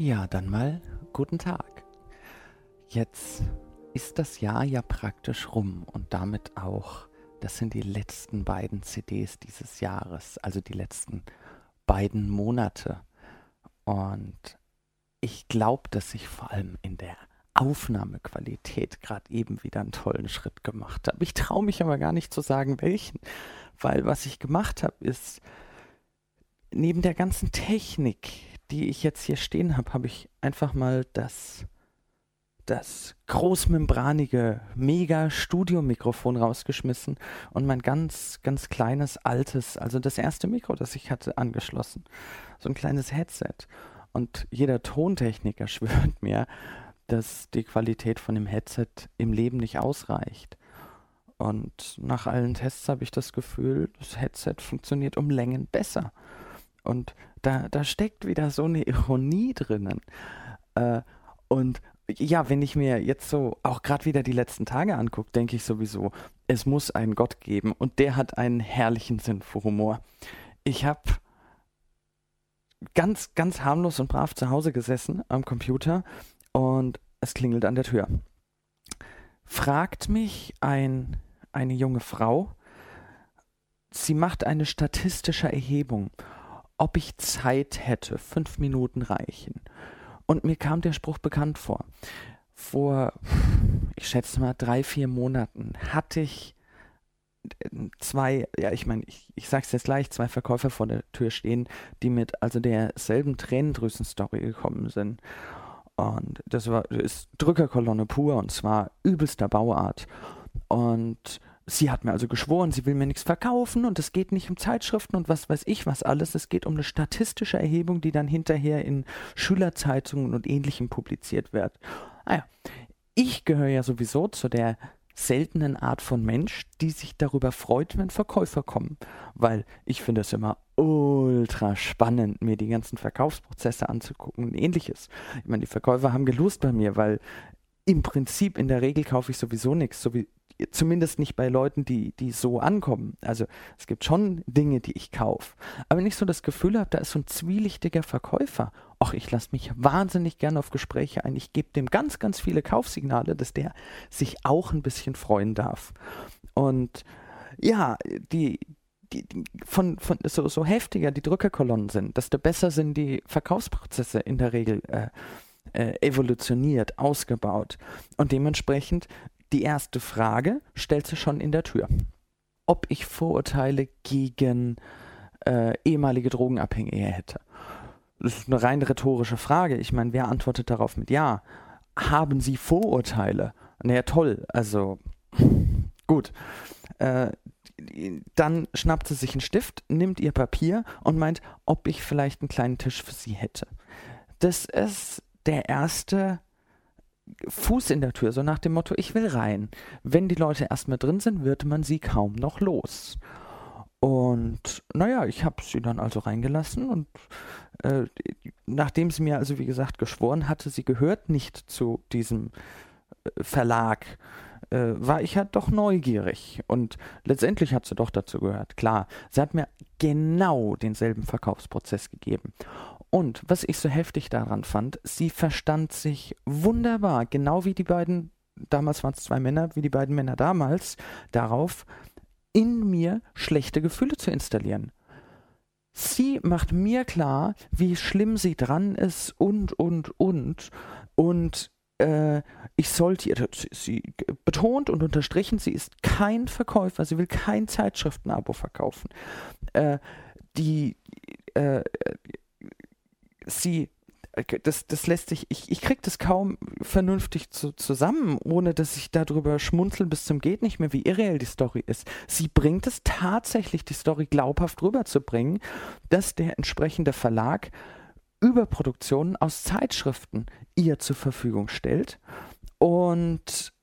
Ja, dann mal guten Tag. Jetzt ist das Jahr ja praktisch rum und damit auch, das sind die letzten beiden CDs dieses Jahres, also die letzten beiden Monate. Und ich glaube, dass ich vor allem in der Aufnahmequalität gerade eben wieder einen tollen Schritt gemacht habe. Ich traue mich aber gar nicht zu sagen, welchen, weil was ich gemacht habe, ist neben der ganzen Technik, die ich jetzt hier stehen habe, habe ich einfach mal das, das großmembranige Mega-Studio-Mikrofon rausgeschmissen und mein ganz, ganz kleines altes, also das erste Mikro, das ich hatte, angeschlossen. So ein kleines Headset. Und jeder Tontechniker schwört mir, dass die Qualität von dem Headset im Leben nicht ausreicht. Und nach allen Tests habe ich das Gefühl, das Headset funktioniert um Längen besser. Und da, da steckt wieder so eine Ironie drinnen. Äh, und ja, wenn ich mir jetzt so auch gerade wieder die letzten Tage angucke, denke ich sowieso, es muss einen Gott geben und der hat einen herrlichen Sinn für Humor. Ich habe ganz, ganz harmlos und brav zu Hause gesessen am Computer und es klingelt an der Tür. Fragt mich ein, eine junge Frau, sie macht eine statistische Erhebung ob ich Zeit hätte. Fünf Minuten reichen. Und mir kam der Spruch bekannt vor. Vor, ich schätze mal, drei, vier Monaten hatte ich zwei, ja, ich meine, ich, ich sag's jetzt gleich, zwei Verkäufer vor der Tür stehen, die mit also derselben Tränendrüsen-Story gekommen sind. Und das war, das ist Drückerkolonne pur und zwar übelster Bauart. Und Sie hat mir also geschworen, sie will mir nichts verkaufen und es geht nicht um Zeitschriften und was weiß ich was alles. Es geht um eine statistische Erhebung, die dann hinterher in Schülerzeitungen und ähnlichem publiziert wird. Ah ich gehöre ja sowieso zu der seltenen Art von Mensch, die sich darüber freut, wenn Verkäufer kommen. Weil ich finde es immer ultra spannend, mir die ganzen Verkaufsprozesse anzugucken und ähnliches. Ich meine, die Verkäufer haben gelust bei mir, weil im Prinzip in der Regel kaufe ich sowieso nichts, so wie zumindest nicht bei Leuten, die, die so ankommen. Also es gibt schon Dinge, die ich kaufe. Aber wenn ich so das Gefühl habe, da ist so ein zwielichtiger Verkäufer, ach, ich lasse mich wahnsinnig gerne auf Gespräche ein. Ich gebe dem ganz, ganz viele Kaufsignale, dass der sich auch ein bisschen freuen darf. Und ja, die, die, die, von, von so, so heftiger die Drückerkolonnen sind, desto besser sind die Verkaufsprozesse in der Regel äh, äh, evolutioniert, ausgebaut. Und dementsprechend die erste Frage stellt sich schon in der Tür. Ob ich Vorurteile gegen äh, ehemalige Drogenabhängige hätte. Das ist eine rein rhetorische Frage. Ich meine, wer antwortet darauf mit Ja? Haben Sie Vorurteile? Naja, toll. Also, gut. Äh, dann schnappt sie sich einen Stift, nimmt ihr Papier und meint, ob ich vielleicht einen kleinen Tisch für sie hätte. Das ist der erste Fuß in der Tür, so nach dem Motto, ich will rein. Wenn die Leute erstmal drin sind, wird man sie kaum noch los. Und naja, ich habe sie dann also reingelassen und äh, nachdem sie mir also wie gesagt geschworen hatte, sie gehört nicht zu diesem äh, Verlag, äh, war ich halt doch neugierig. Und letztendlich hat sie doch dazu gehört. Klar, sie hat mir genau denselben Verkaufsprozess gegeben. Und was ich so heftig daran fand, sie verstand sich wunderbar, genau wie die beiden, damals waren es zwei Männer, wie die beiden Männer damals, darauf, in mir schlechte Gefühle zu installieren. Sie macht mir klar, wie schlimm sie dran ist und, und, und. Und äh, ich sollte sie betont und unterstrichen, sie ist kein Verkäufer, sie will kein Zeitschriftenabo verkaufen. Äh, die, äh, sie äh, das, das lässt sich, ich, ich krieg das kaum vernünftig zu, zusammen, ohne dass ich darüber schmunzeln bis zum geht nicht mehr, wie irreell die Story ist. Sie bringt es tatsächlich, die Story glaubhaft rüberzubringen, dass der entsprechende Verlag Überproduktionen aus Zeitschriften ihr zur Verfügung stellt und